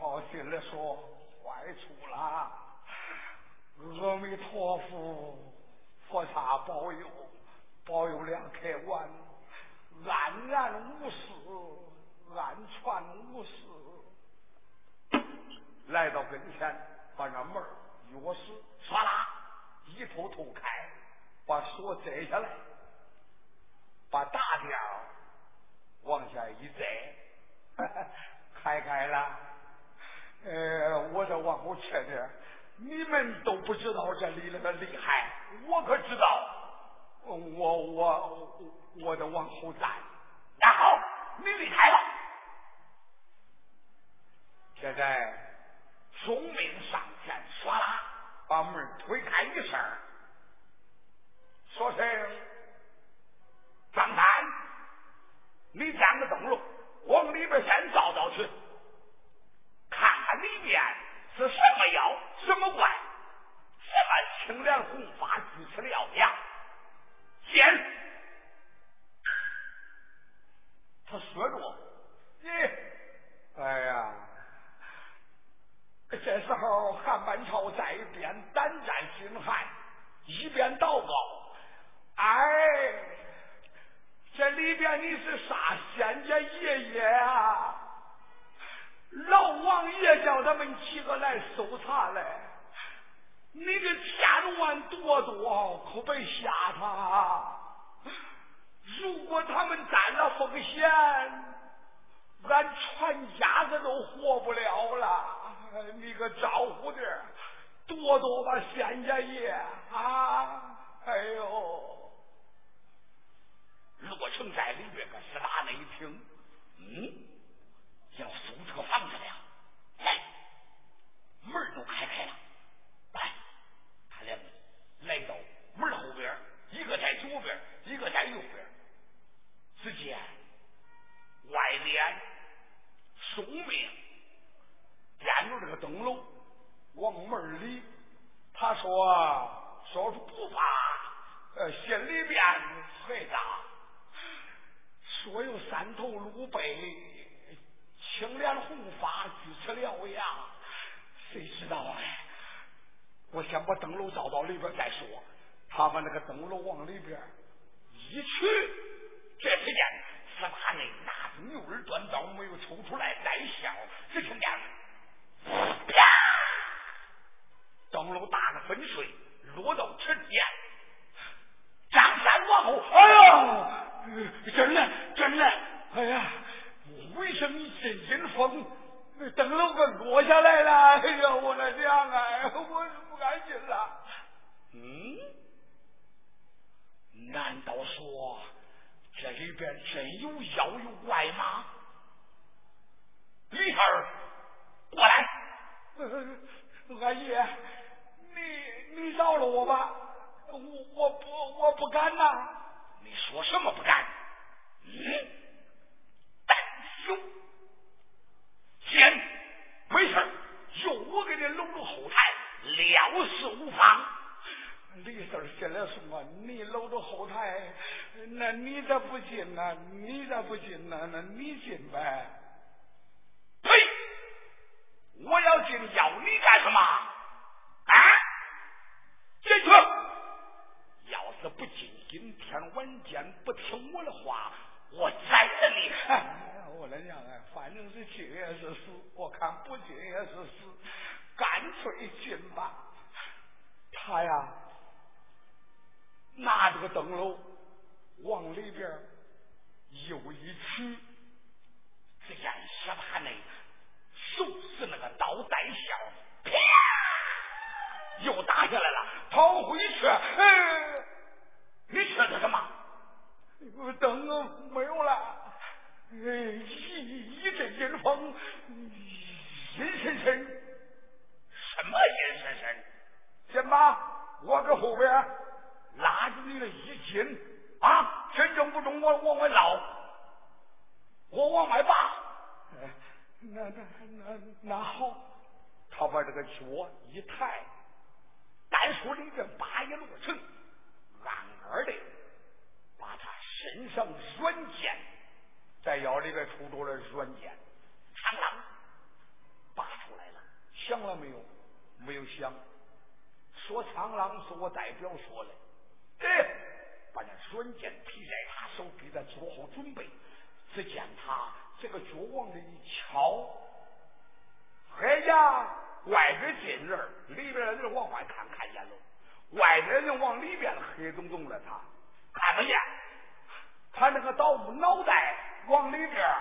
好心的说坏处啦阿弥陀佛菩萨保佑保佑两开关安然无事安全无事来到跟前把那门钥匙刷啦一头头开把锁摘下来把大点儿往下一摘开开了呃，我这王侯欠的，你们都不知道这里那个厉害，我可知道。我我我的王侯在，那好，你离开了。现在宋明上前唰啦，把门推开一声，说声：“张三，你站个灯笼，往里边先照照去。”是什么妖，什么怪，什么清凉红发，如此的妖艳。见，他说着，你，哎呀，这时候汉班朝在一边胆战心寒，一边祷告，哎。这里边你是啥仙家爷爷啊？老王爷叫他们几个来搜查来，你可千万躲躲，可别吓他。如果他们担了风险，俺全家子都活不了了。你可招呼点，躲躲吧，先。那你咋不进呢？你咋不进呢？那你进呗。呸！我要进，要你干什么？啊！进去！要是不进，今天晚间不听我的话，我宰了你！我的娘哎，反正是进也是死，我看不进也是死，干脆进吧。他呀，拿着个灯笼往里边又一取，只见下他那。手是那个刀带鞘，啪，又打下来了，跑回去。哎，你缺的什么？灯没有了。哎，一一阵阴风，阴森森。什么阴森森？先把我搁后边拉着你的衣襟啊，身正不中，我往外捞，我往外拔。那那那那好，他把这个脚一抬，单说里边八一落成，暗暗的把他身上软剑在腰里边出着了软剑，苍啷拔出来了，响了没有？没有响。说苍啷是我代表说的，哎，把那软剑提在他手，给他做好准备。只见他。这个脚往这一敲，哎呀，外边进人，里边的人往外看看见了，外边人往里边黑洞洞的，他看不见。他那个倒脑袋往里边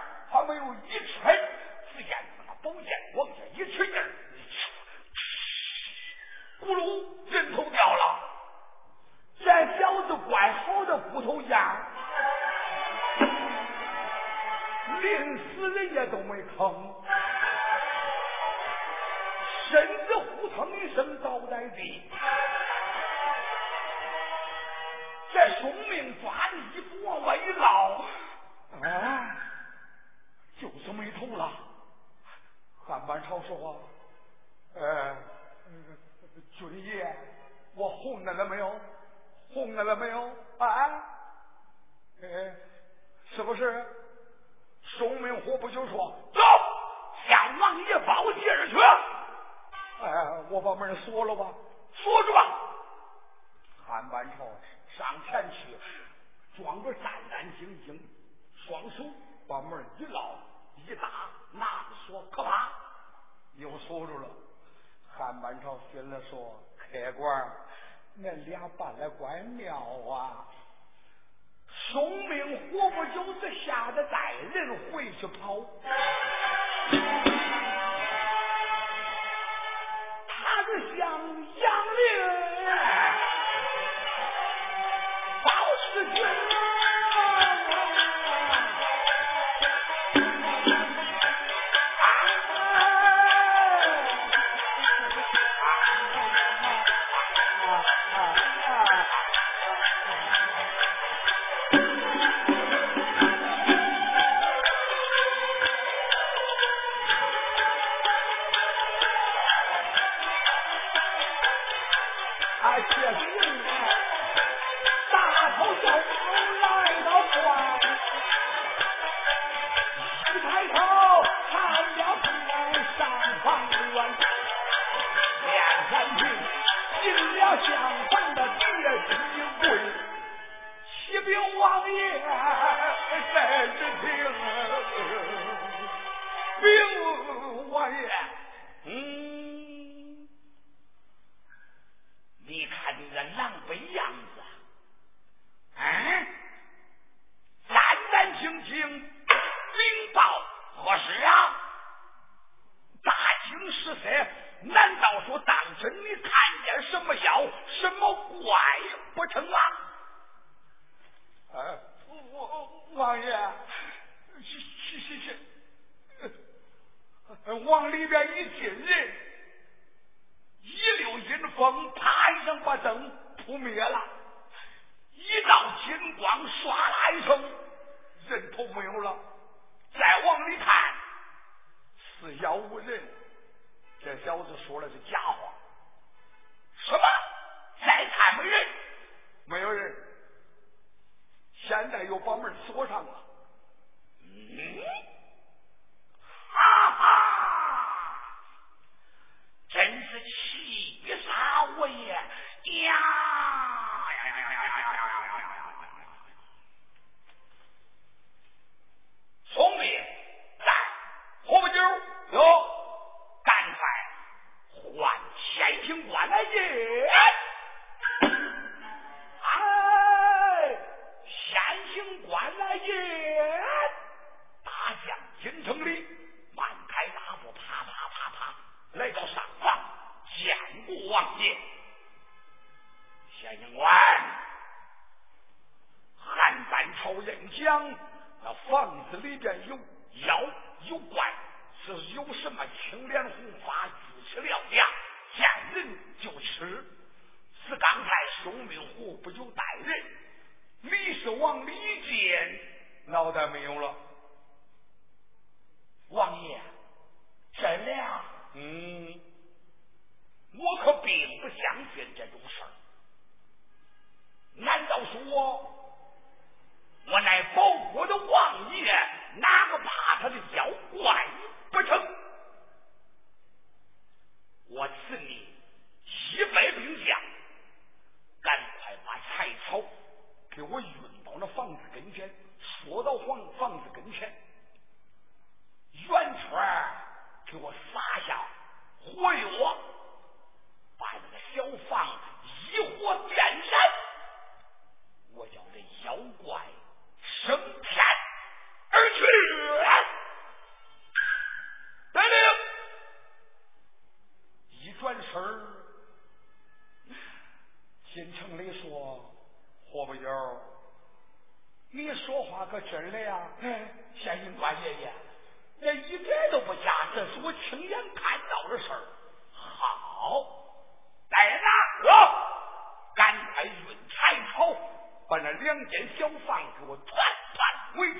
给我团团围住，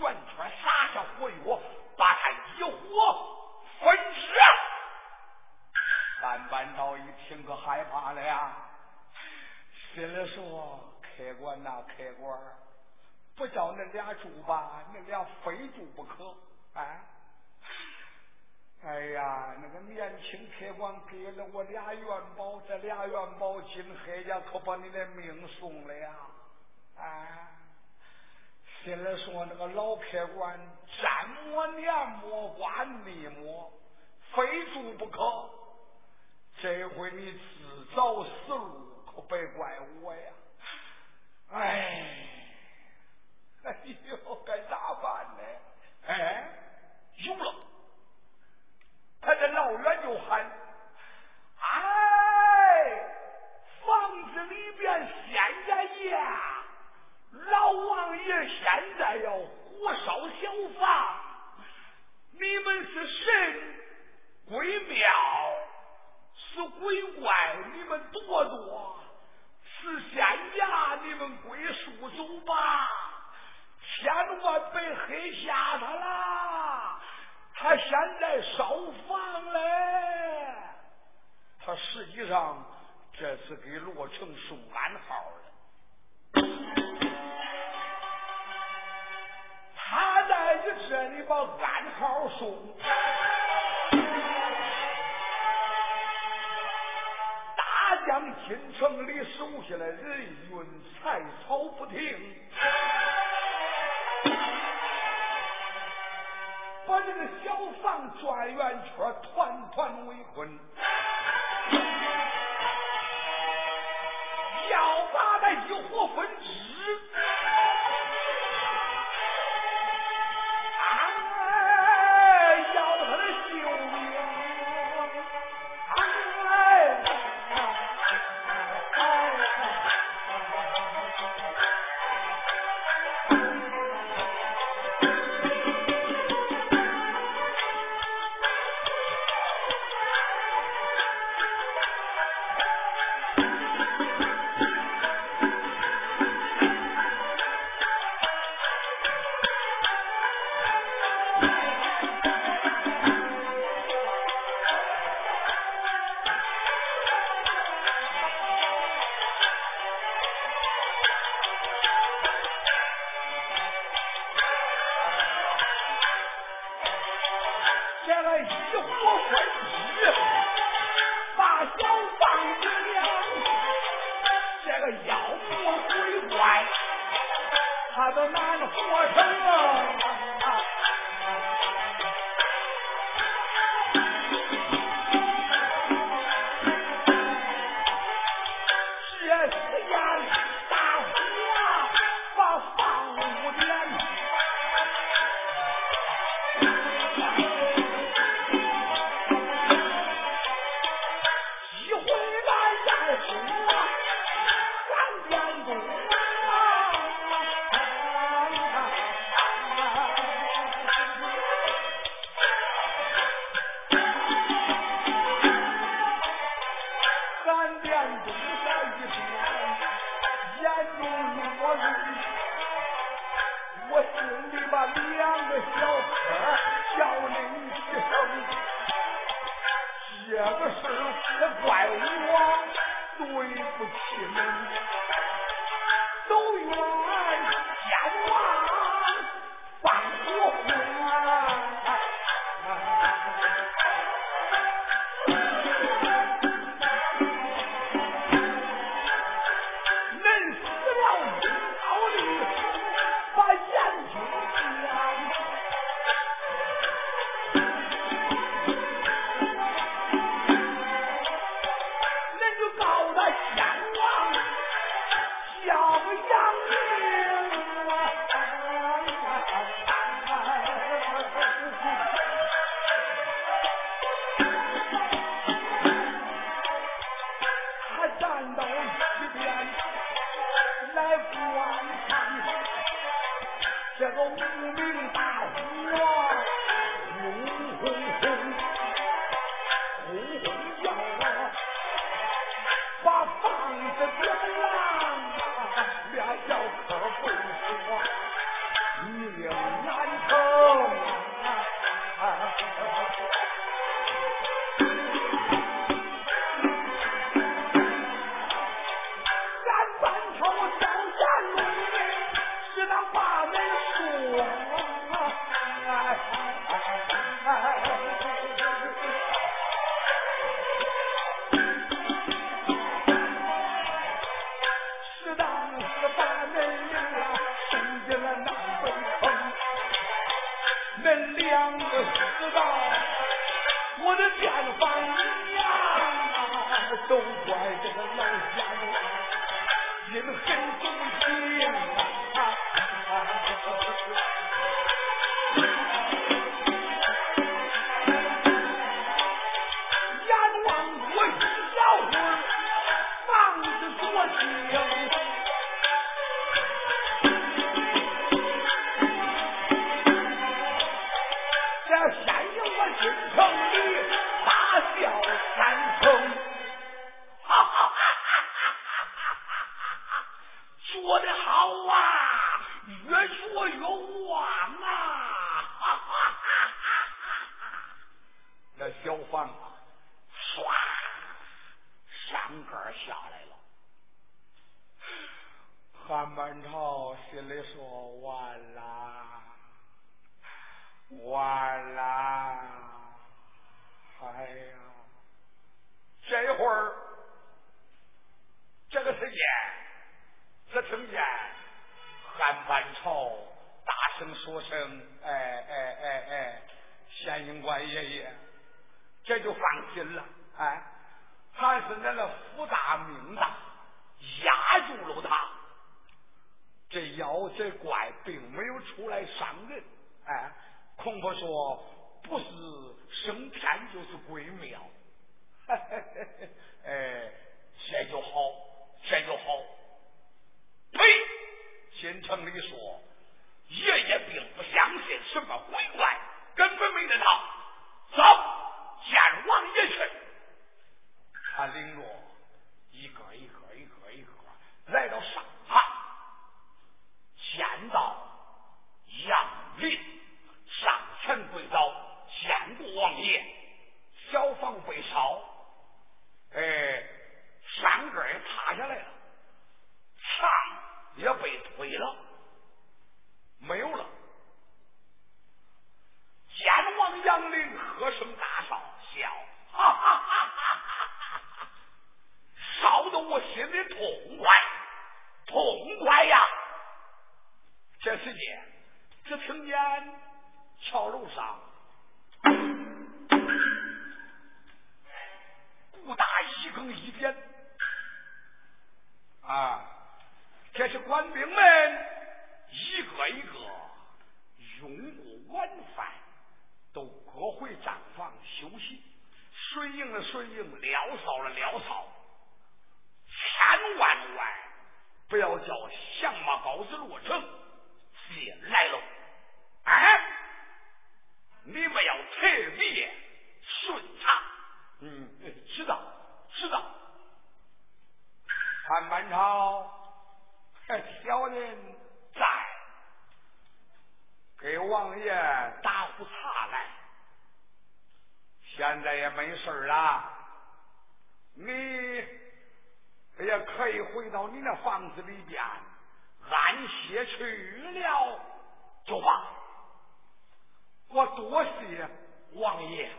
圆圈撒下火药，把他一火焚烧。三班道一听可害怕了呀，心里说：客官呐，客官，不叫那俩住吧，那俩非住不可。哎，哎呀，那个年轻客官给了我俩元宝，这俩元宝今黑家可把你的命送了呀！哎，心里说那个老客官沾抹年抹瓜泥抹，非住不可。这回你自找死路，可别怪我呀！哎，哎呦，该咋办呢？哎。有了，他这老远就喊：“哎，房子里边现在呀，老王爷现在要火烧小房，你们是神鬼庙，是鬼怪，你们躲躲；是仙家，你们归树走吧，千万别黑吓他啦！”他现在烧房嘞，他实际上这是给罗成送暗号的。这里把暗号送，大将进城里手下来人运财草不停。把这个小房转圆圈，团团围困，王爷，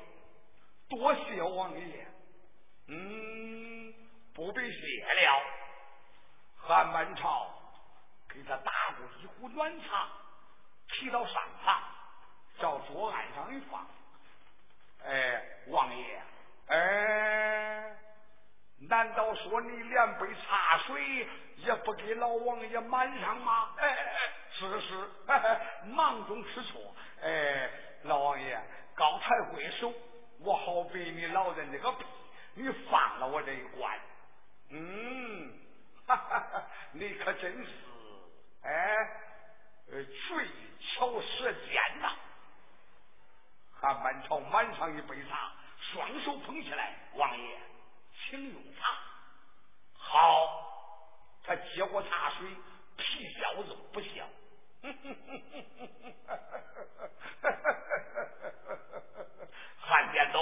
多谢王爷。嗯，不必谢了。韩满朝给他打过一壶暖茶，提到上堂，叫桌案上一放。哎，王爷，哎，难道说你连杯茶水也不给老王爷满上吗？哎哎哎，是是，忙中吃醋。哎，老王爷，高抬贵手，我好背你老人这个屁，你放了我这一关。嗯，哈哈哈，你可真是，哎，嘴巧舌尖呐。韩满朝满上一杯茶，双手捧起来，王爷，请用茶。好，他接过茶水，皮笑肉不笑。韩殿东，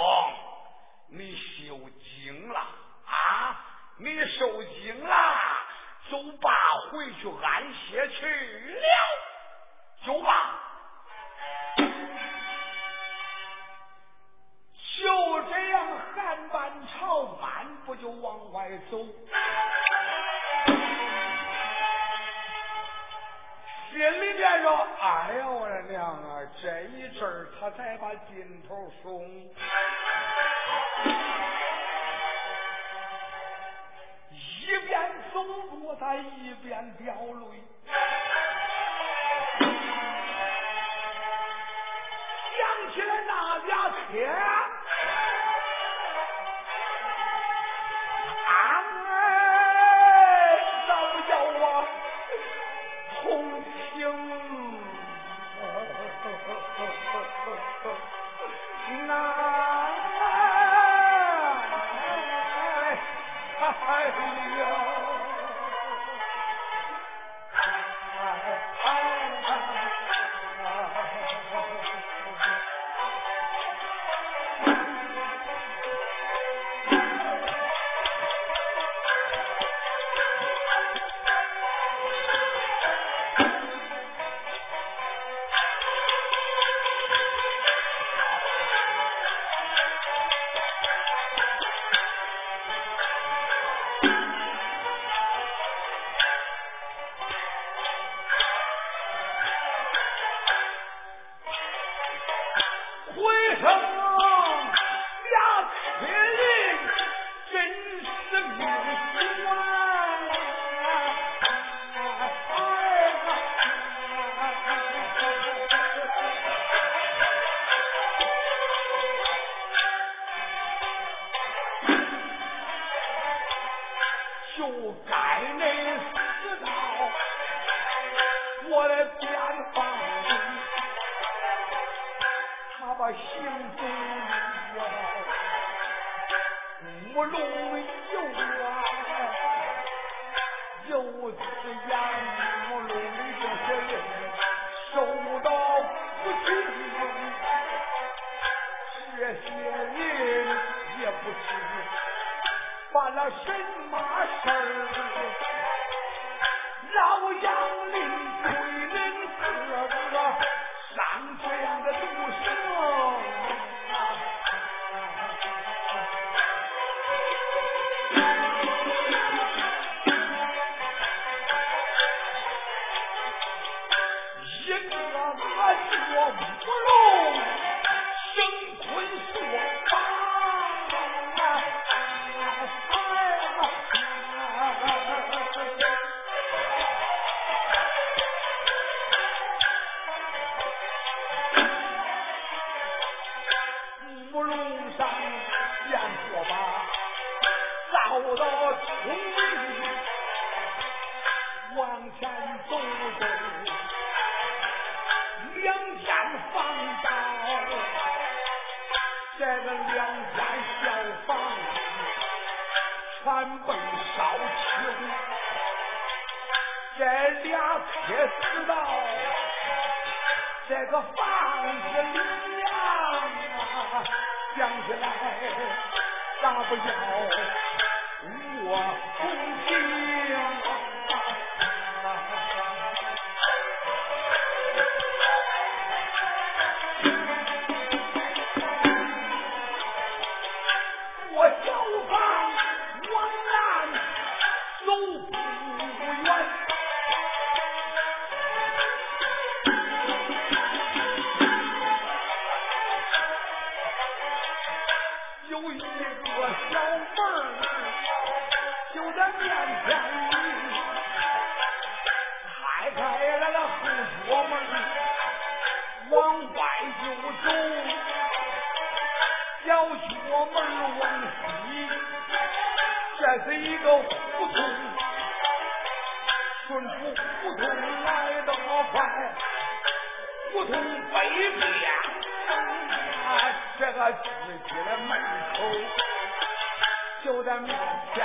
你受惊了啊！你受惊了，走吧，回去安歇去了，走吧。就这样，韩半朝漫步就往外走，心里边说：“哎呀，我的娘啊！这一阵儿他才把劲头松，都不在一边掉泪，想起来那家天。”一边，啊，这个自己的门口就在面前。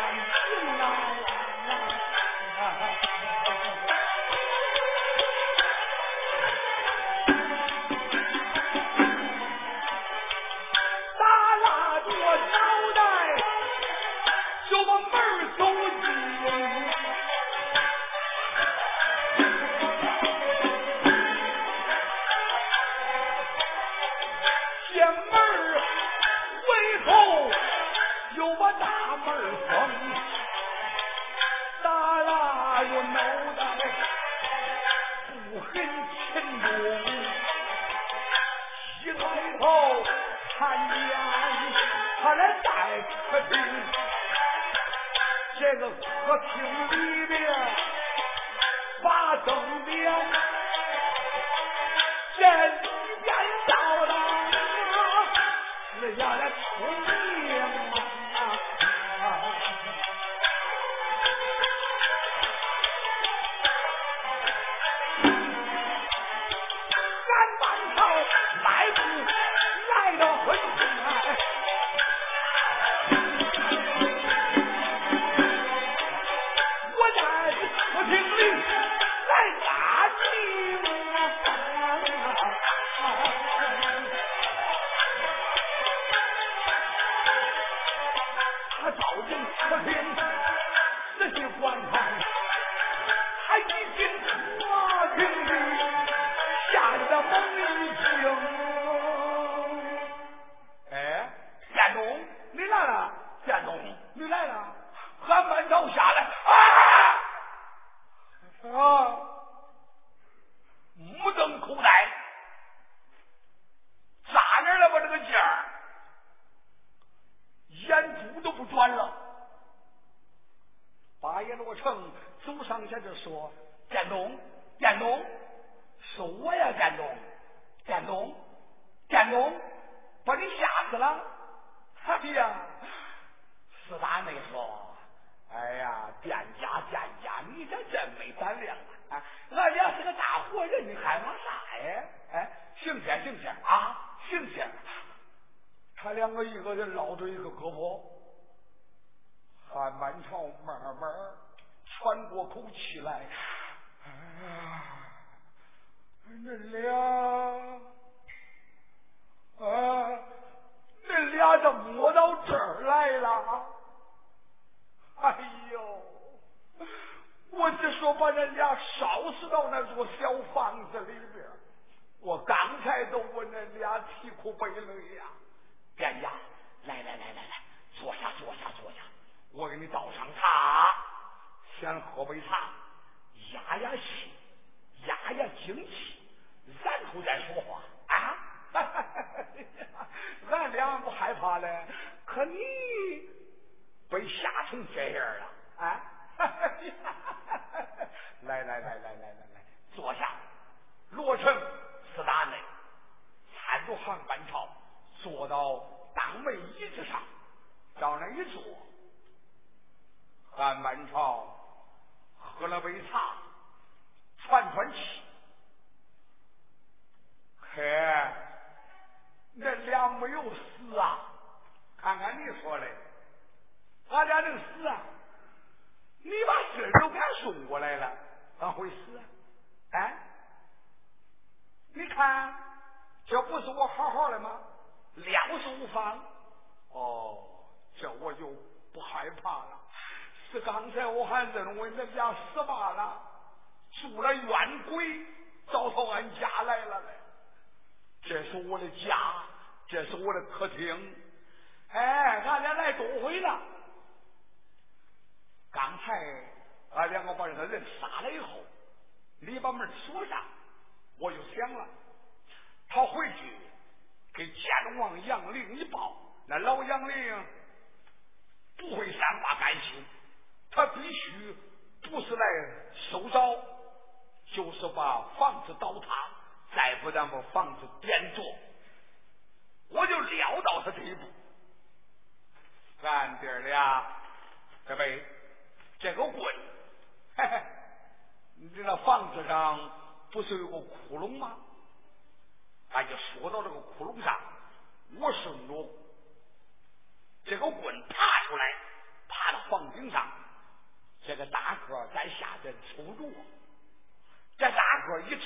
chair.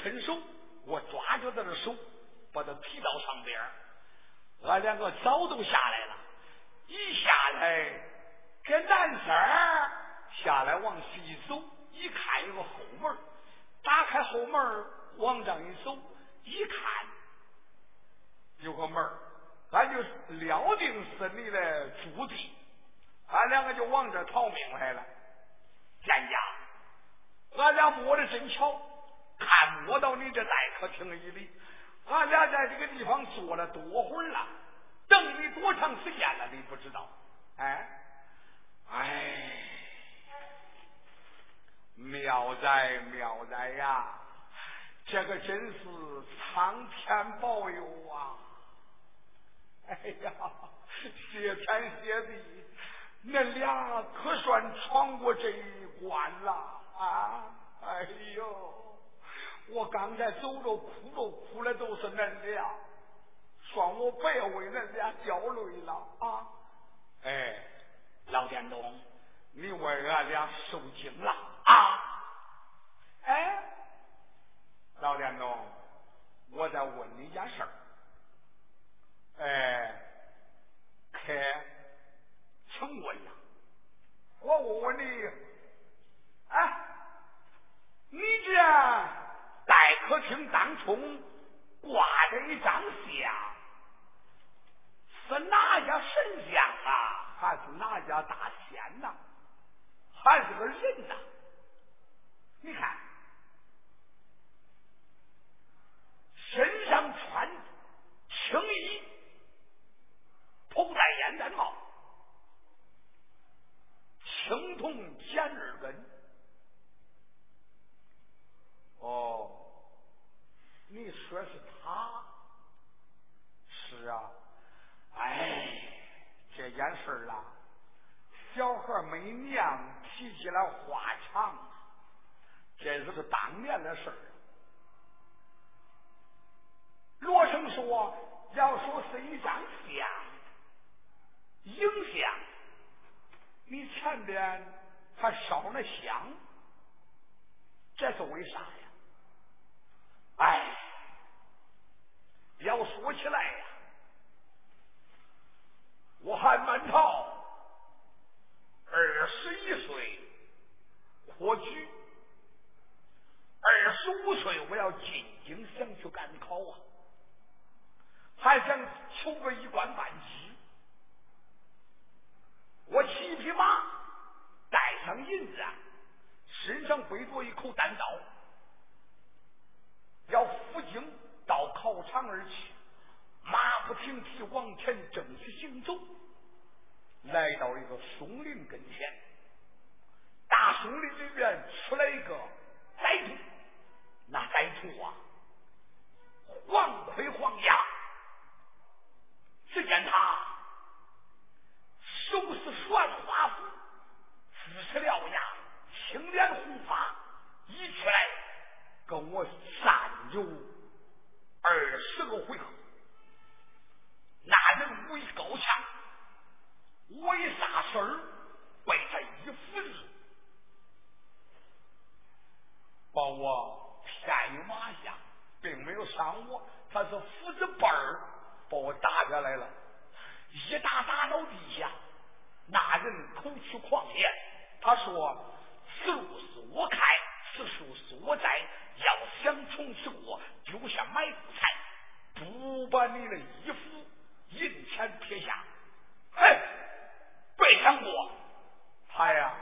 伸手，我抓着他的手，把他提到上边俺两个早都下来了，一下来跟男生下来往西一走，一看有个后门，打开后门往上一走，一看有个门俺就料定是你的驻地，俺两个就往这逃命来了。见家，俺俩摸的真巧，看我到你这待客厅里，俺俩在这个地方坐了多会了，等你多长时间了？你不知道？哎，哎，妙哉妙哉呀！这个真是苍天保佑啊！哎呀，谢天谢地。恁俩可算闯过这一关了啊！哎呦，我刚才走着哭着哭的都是恁俩，算我白为恁俩掉泪了。啊！哎，老店东，你为俺俩受惊了。啊！哎，老店东，我再问你一件事儿，哎，开。请问呐，我问问你，哎，你这待客厅当中挂着一张像，是哪家神像啊？还是哪家大仙呐？还是个人呐？你看，身上穿青衣，头戴烟袋帽。青铜尖耳根，哦，你说是他？是啊，哎，这件事儿啊，小孩没娘提起来话长，这是当年的事儿。罗生说，要说是一张像，影像。你前边还烧那香，这是为啥呀？哎，要说起来呀，我还满朝二十一岁科举，二十五岁我要进京想去赶考啊，还想求个一官半职。我骑一匹马，带上银子，身上背着一口单刀，要赴京到考场而去。马不停蹄往前正式行走，来到一个松林跟前。大松林里边出来一个歹徒，那歹徒啊，黄盔黄甲，只见他。手是双花斧，姿势獠牙，青脸红发，一出来跟我战有二十个回合。那人武艺高强，我一撒身儿被他一斧子把我骗于马下，并没有伤我，他是斧子把儿把我打下来了，一打打到地下。那人口出狂言，他说：“此路是我开，此树是我栽，要想从此过，就像买苦菜，不把你的衣服银钱撇下。”嘿，别想过，他呀，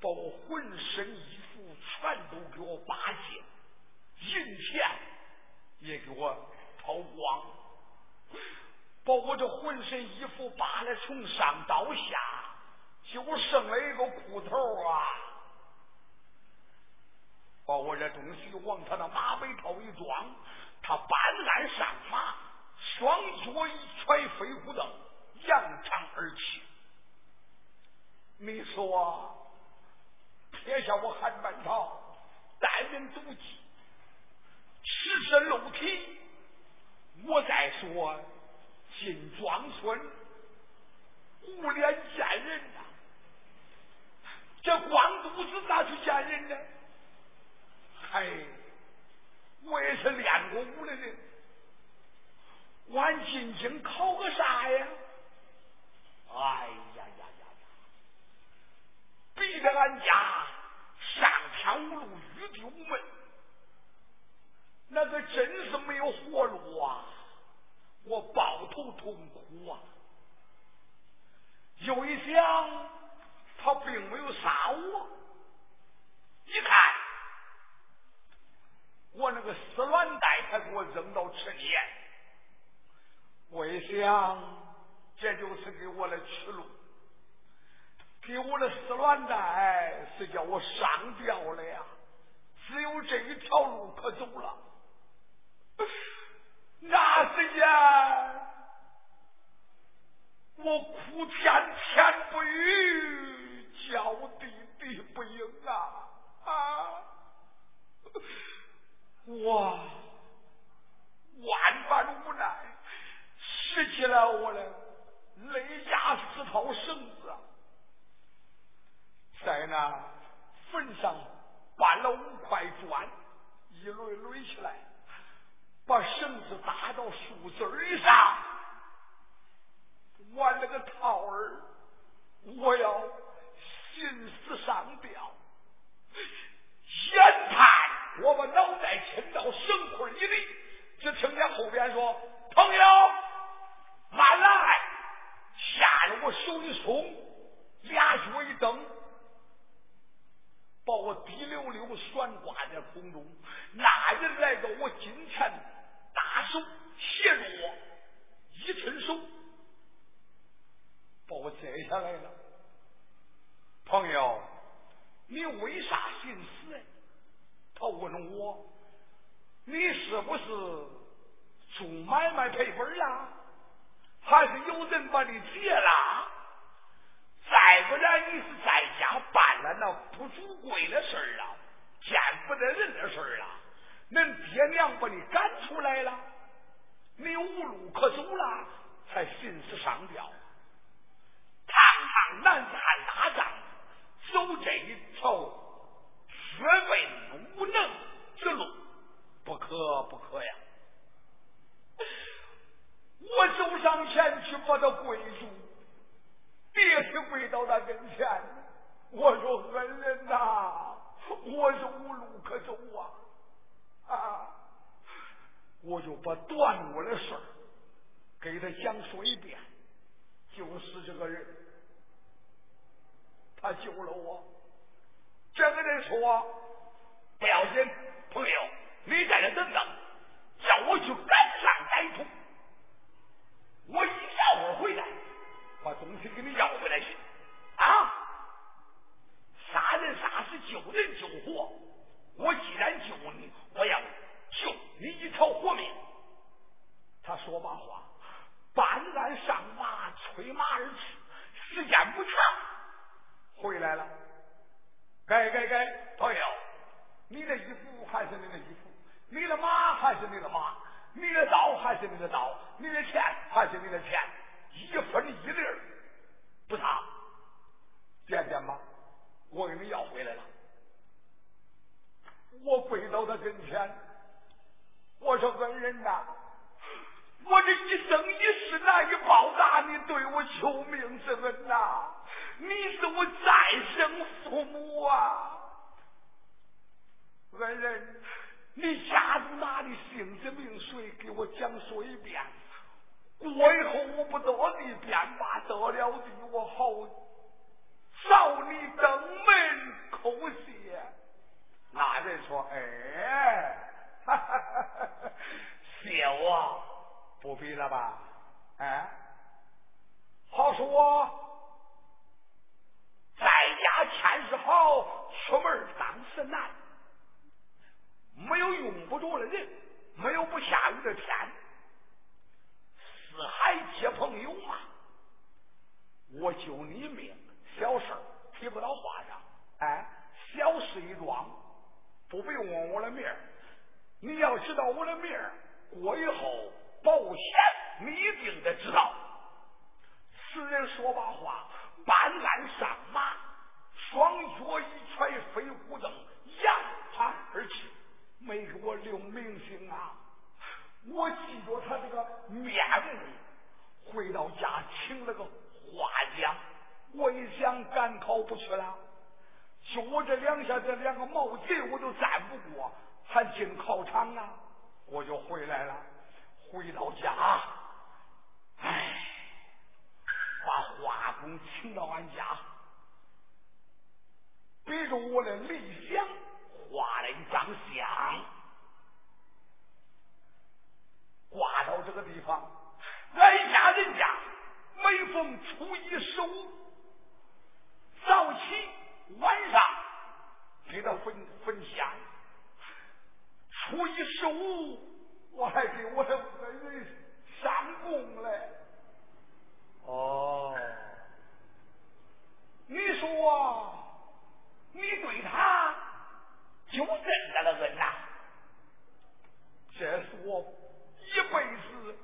把我浑身衣服全都给我扒净，银钱也给我掏光。把我这浑身衣服扒了，从上到下，就剩了一个裤头啊！把我这东西往他那马背套一装，他搬鞍上马，双脚一踹飞虎蹬，扬长而去。你说，撇下我韩半朝，单人独骑，赤身露体，我再说。进庄村，无脸见人呐！这光肚子咋去见人呢？嗨，我也是练过武的人，俺进京考个啥呀？哎呀呀呀呀！逼得俺家上天无路，玉帝无门，那个真是没有活路啊！我抱头痛哭啊！又一想，他并没有杀我。一看，我那个丝卵带，他给我扔到池里。我一想，这就是给我的去路。给我的丝卵带是叫我上吊了呀！只有这一条路可走了。那时间，我哭天天不语，叫地地不应啊啊！我万般无奈，拾起了我的累家四套绳子，在那坟上搬了五块砖，一垒垒起来。把绳子搭到树枝上，我那个套儿，我要寻死上吊。眼看我把脑袋倾到绳捆里，只听见后边说：“朋友，慢来！”吓得我手一松，俩脚一蹬，把我滴溜溜悬挂在空中。那人来到我近前。大手斜着一伸手，把我摘下来了。朋友，你为啥寻死？他问我，你是不是做买卖赔本啊？还是有人把你劫了？再不然，你是在家办了那不足贵的事儿啊，见不得。恁爹娘把你赶出来了，你无路可走了，才寻死上吊。堂堂男子汉大丈夫，走这一条绝为无能之路，不可不可呀！我走上前去把他跪住，爹是跪到他跟前，我说恩人呐，我是无路可走啊。啊！我就把断我的事儿给他讲说一遍，就是这个人，他救了我。这个人说：“不要紧，朋友，你在这等等，叫我去赶上歹徒，我一小会儿回来，把东西给你要回来去。”啊！杀人杀死，救人救活。我既然救你，我要救你一条活命。他说完话，搬鞍上马，催马而去。时间不长，回来了。该该该，朋友，你的衣服还是你的衣服，你的马还是你的马，你的刀还是你的刀，你的钱还是你的钱，一分一厘不差。见见吧，我给你要回来了。我跪到他跟前，我说恩人呐，我这一生一世难以报答你对我救命之恩呐，你是我再生父母啊，恩人，你家住哪里，姓氏名谁，给我讲说一遍。过以后我不得地便把得了地，我好找你登门叩谢。那人说：“哎，哈哈哈哈谢我不必了吧？哎，好说，在家千事好，出门当时难。没有用不着的人，没有不下雨的天。”四海皆朋友嘛，我救你命，小事提不到话上。哎，小事一桩，不必问我的名你要知道我的名过以后保险，你一定得知道。此人说罢话，半鞍上马，双脚一踹飞虎凳，扬长而去，没给我留名姓啊。我记着他这个面目，回到家请了个花匠。我一想赶考不去了，就我这两下这两个毛贼我都战不过，还进考场啊？我就回来了。回到家，唉，把花工请到俺家，比着我的理想画了一张像。挂到这个地方，俺家人家每逢初一十五早起晚上给他分分享，初一十五我还给我的恩人上供嘞。哦，你说你对他就这么个恩呐？这是我。一辈子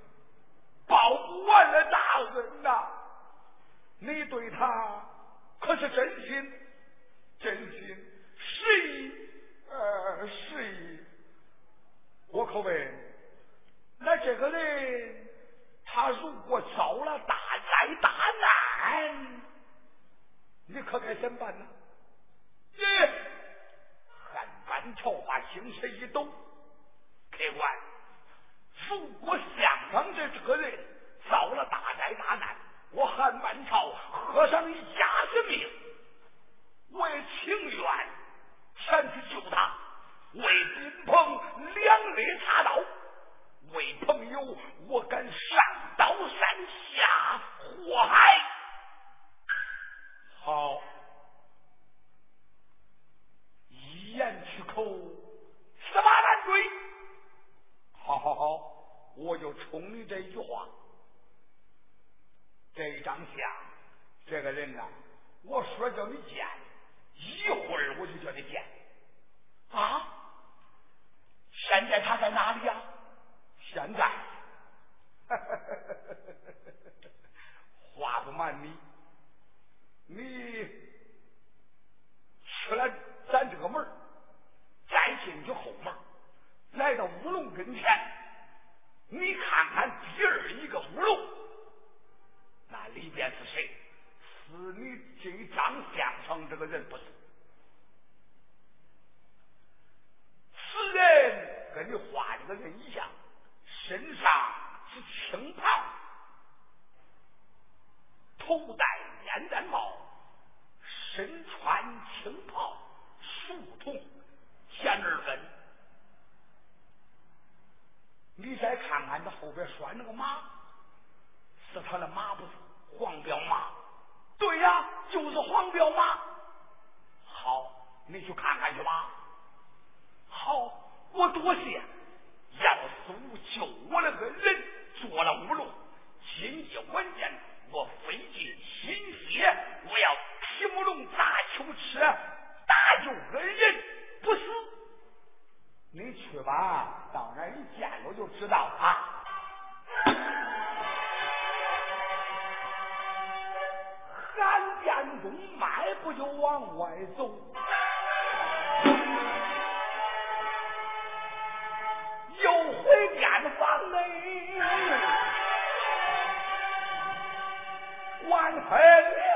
报不完的大恩呐！你对他可是真心，真心实意，呃，实意。我可问，那这个人他如果遭了大灾大难，你可该怎么办呢？耶！汉班朝把精神一抖，客官。如果相方这这个人遭了大灾大难，我韩满朝和尚一家的命，我也情愿前去救他，为宾朋两肋插刀，为朋友我敢上刀山下火海。好，一言去口，十八难追。好好好。我就冲你这一句话，这张相，这个人呐，我说叫你见，一会儿我就叫你见。啊，现在他在哪里呀？现在，话不瞒你，你出了咱这个门再进去后门，来到乌龙跟前。你看看第二一个屋楼，那里边是谁？是你这张相上这个人不是？此人跟你画这个人一样，身上是青袍，头戴烟毡帽，身穿青袍，书童前二分。你再看看他后边拴那个马，是他的马不是？黄骠马，对呀，就是黄骠马。你去看看去吧。好，我多谢。要是无救我那个人做了乌龙，今夜晚间我费尽心血，我要提木龙砸秋吃，搭救恩人，不死。你去吧。到那，一见着就知道啊。韩殿中迈步就往外走，万恨。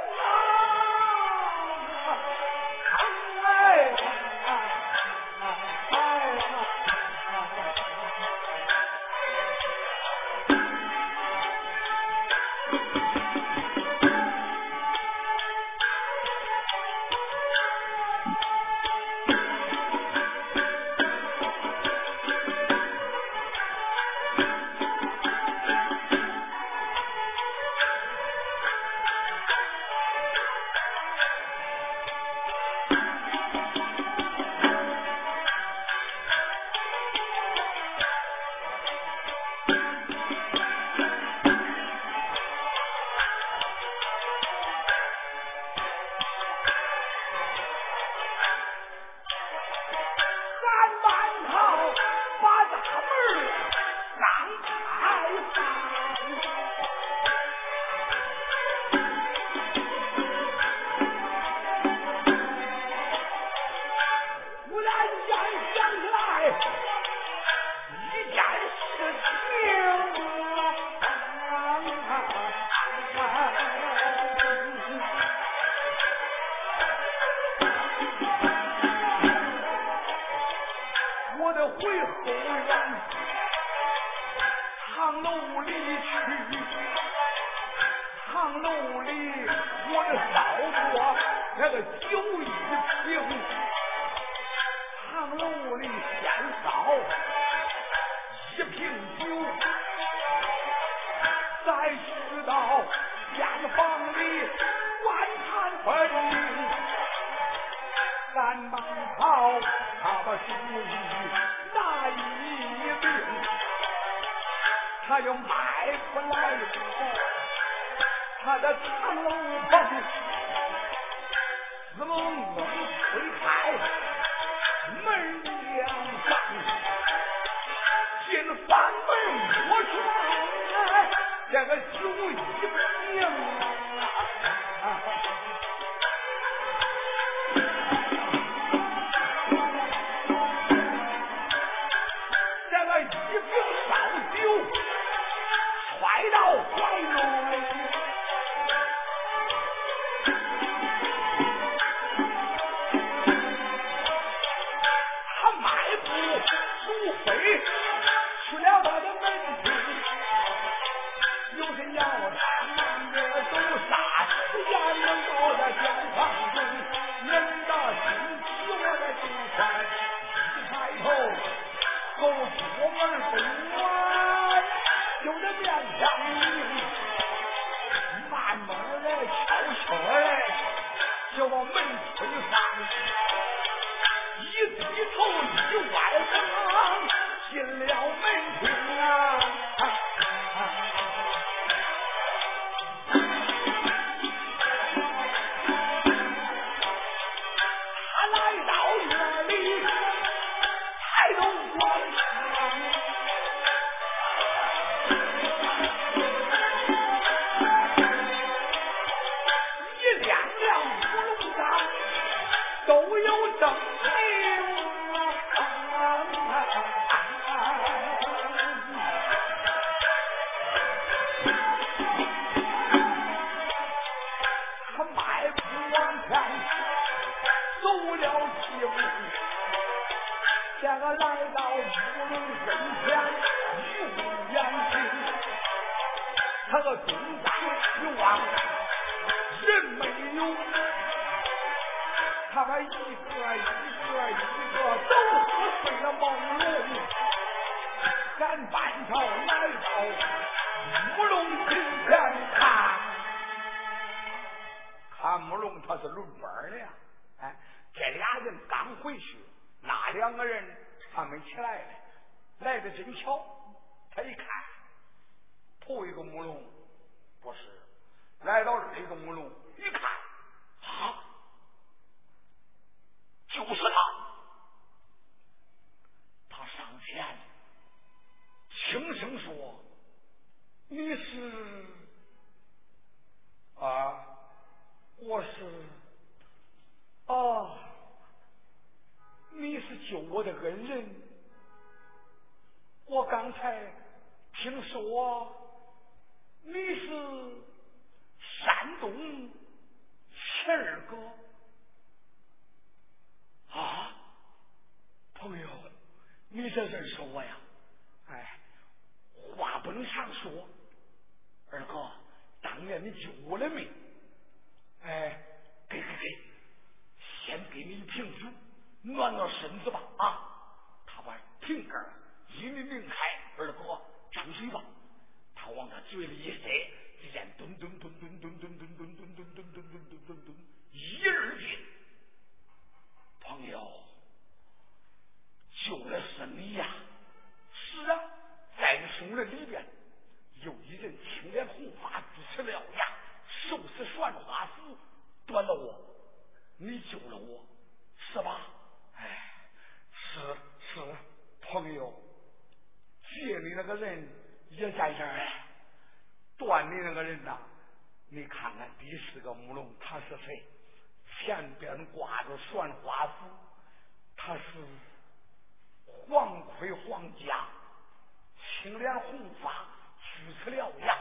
他是轮班的呀。哎这俩人刚回去那两个人？还没起来呢来的真巧他一看头一个木龙不是来到这一个木龙一看啊就是他。他上前轻声说你是啊我是啊你是救我的恩人。我刚才听说你是山东钱二哥。啊朋友你这认识我呀？哎话不能常说。二哥当年你救我的命哎，给给给！先给你一瓶酒，暖暖身子吧！啊，他把瓶盖一拧拧开，二哥张嘴吧，他往他嘴里一塞，只见咚咚咚咚咚咚咚咚咚咚咚咚咚咚，一二斤。朋友，救的是你呀！是啊，在那众人里边，有一人青脸红发，龇着獠牙，手持拴花。关了我，你救了我，是吧？哎，是是，朋友，借你那个人也在这儿。断你那个人呐，你看看第四个木龙，他是谁？前边挂着算花斧，他是黄盔黄甲，青脸红发，锯齿獠牙。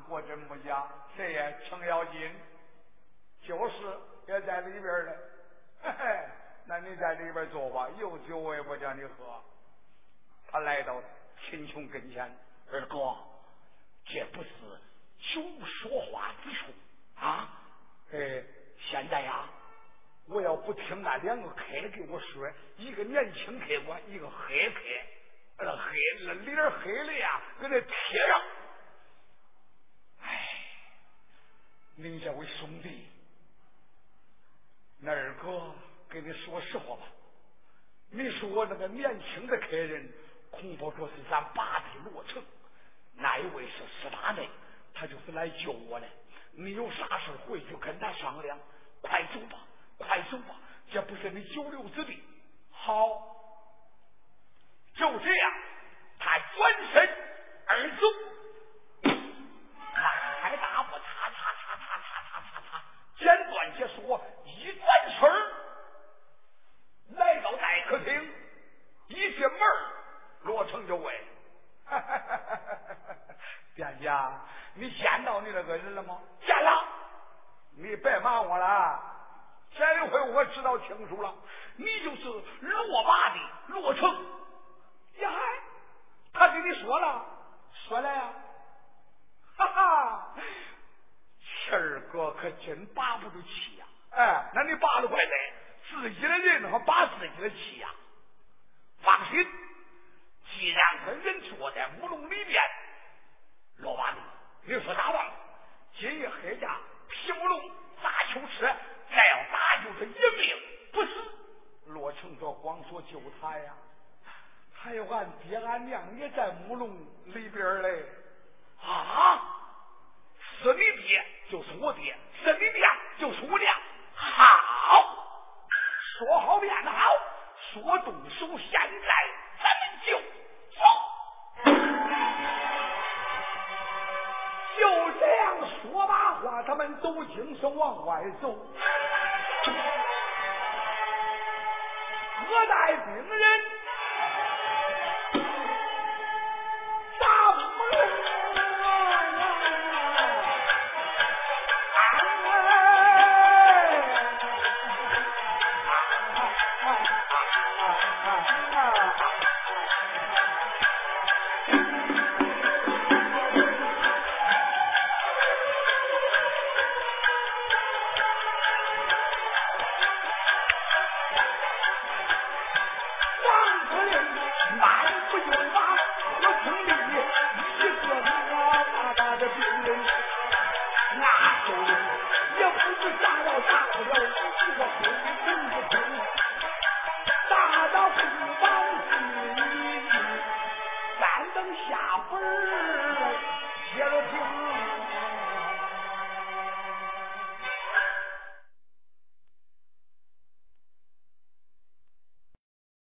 果真不假，谁呀？程咬金，就是也在里边呢。嘿嘿，那你在里边坐吧，有酒我也不叫你喝。他来到秦琼跟前，二哥，这不是酒说话之处啊！哎，现在呀，我要不听那两个客给我说，一个年轻客官，一个黑客。那黑那脸黑的呀，搁那贴上。哎，您这位兄弟，那二哥跟你说实话吧，你说我那个年轻的客人，恐怕说是咱八弟罗成，那一位是师大内，他就是来救我的。你有啥事回去跟他商量，快走吧，快走吧，这不是你九流之地。好。就这样，他转身而走，进门罗成就问：“ 店家，你见到你那个人了吗？”“见了。”“你别瞒我了，这一回我知道清楚了，你就是罗拔的罗成。”呀嗨，他跟你说了，说了呀，哈哈，七儿哥可真拔不住气呀！哎，那你拔了快嘞，自己的人还拔自己的气呀心，既然个人坐在木笼里面，老八子，你说大王，今夜黑家劈木笼砸秋池，再要打救他一命不死，罗成说光说救他呀。还有俺爹俺娘也在木笼里边嘞，啊！是你爹就是我爹，是你娘就是我娘。好，说好便好，说动手，现在咱们就走。就这样说罢话，他们都精神往外走。我带兵人。